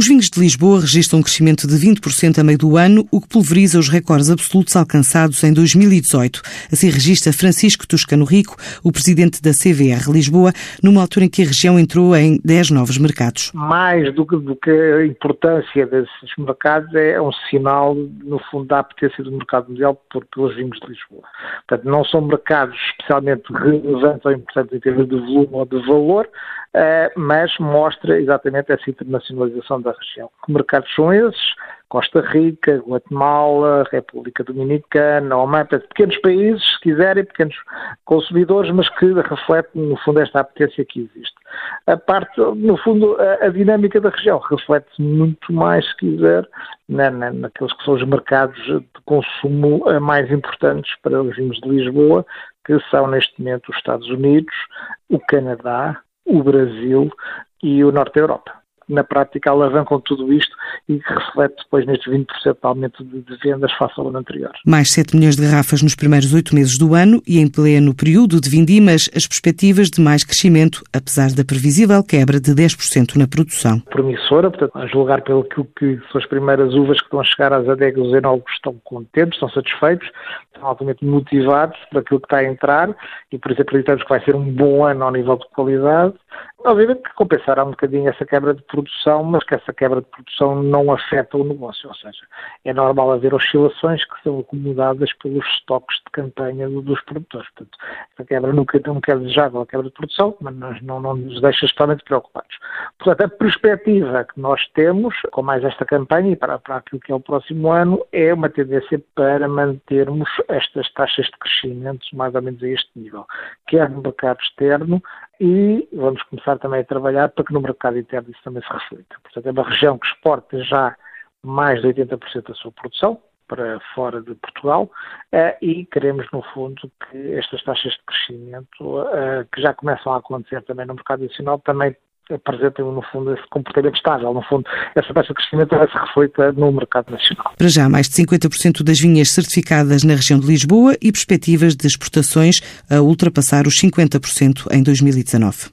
Os vinhos de Lisboa registram um crescimento de 20% a meio do ano, o que pulveriza os recordes absolutos alcançados em 2018. Assim registra Francisco Toscano Rico, o presidente da CVR Lisboa, numa altura em que a região entrou em 10 novos mercados. Mais do que, do que a importância desses mercados é um sinal, no fundo, da apetência do mercado mundial por, pelos vinhos de Lisboa. Portanto, não são mercados especialmente relevantes ou importantes em termos de volume ou de valor, mas mostra exatamente essa internacionalização da região. Que mercados são esses? Costa Rica, Guatemala, República Dominicana, Oman, pequenos países, se quiserem, pequenos consumidores, mas que refletem, no fundo, esta apetência que existe. A parte, no fundo, a, a dinâmica da região reflete muito mais, se quiser, na, na, naqueles que são os mercados de consumo eh, mais importantes para os vinhos de Lisboa, que são, neste momento, os Estados Unidos, o Canadá, o Brasil e o Norte da Europa. Na prática, alavancam tudo isto e que reflete depois nestes 20% de aumento de, de vendas face ao ano anterior. Mais 7 milhões de garrafas nos primeiros oito meses do ano e em pleno período de vindimas, as perspectivas de mais crescimento, apesar da previsível quebra de 10% na produção. Promissora, portanto, a julgar pelo que, que são as primeiras uvas que estão a chegar às adegas, os enólogos estão contentes, estão satisfeitos, estão altamente motivados por aquilo que está a entrar e por isso acreditamos que vai ser um bom ano ao nível de qualidade. Obviamente que compensará um bocadinho essa quebra de produção, mas que essa quebra de produção não afeta o negócio, ou seja, é normal haver oscilações que são acomodadas pelos estoques de campanha dos produtores. Portanto, essa quebra nunca, nunca é desejável, a quebra de produção, mas não, não nos deixa totalmente preocupados. Portanto, a perspectiva que nós temos, com mais esta campanha e para, para aquilo que é o próximo ano, é uma tendência para mantermos estas taxas de crescimento mais ou menos a este nível, quer no mercado externo e vamos começar também a trabalhar para que no mercado interno isso também se reflita. Portanto, é uma região que exporta já mais de 80% da sua produção para fora de Portugal eh, e queremos, no fundo, que estas taxas de crescimento, eh, que já começam a acontecer também no mercado nacional, também apresentem, no fundo, esse comportamento estável. No fundo, essa taxa de crescimento vai se reflita no mercado nacional. Para já, mais de 50% das vinhas certificadas na região de Lisboa e perspectivas de exportações a ultrapassar os 50% em 2019.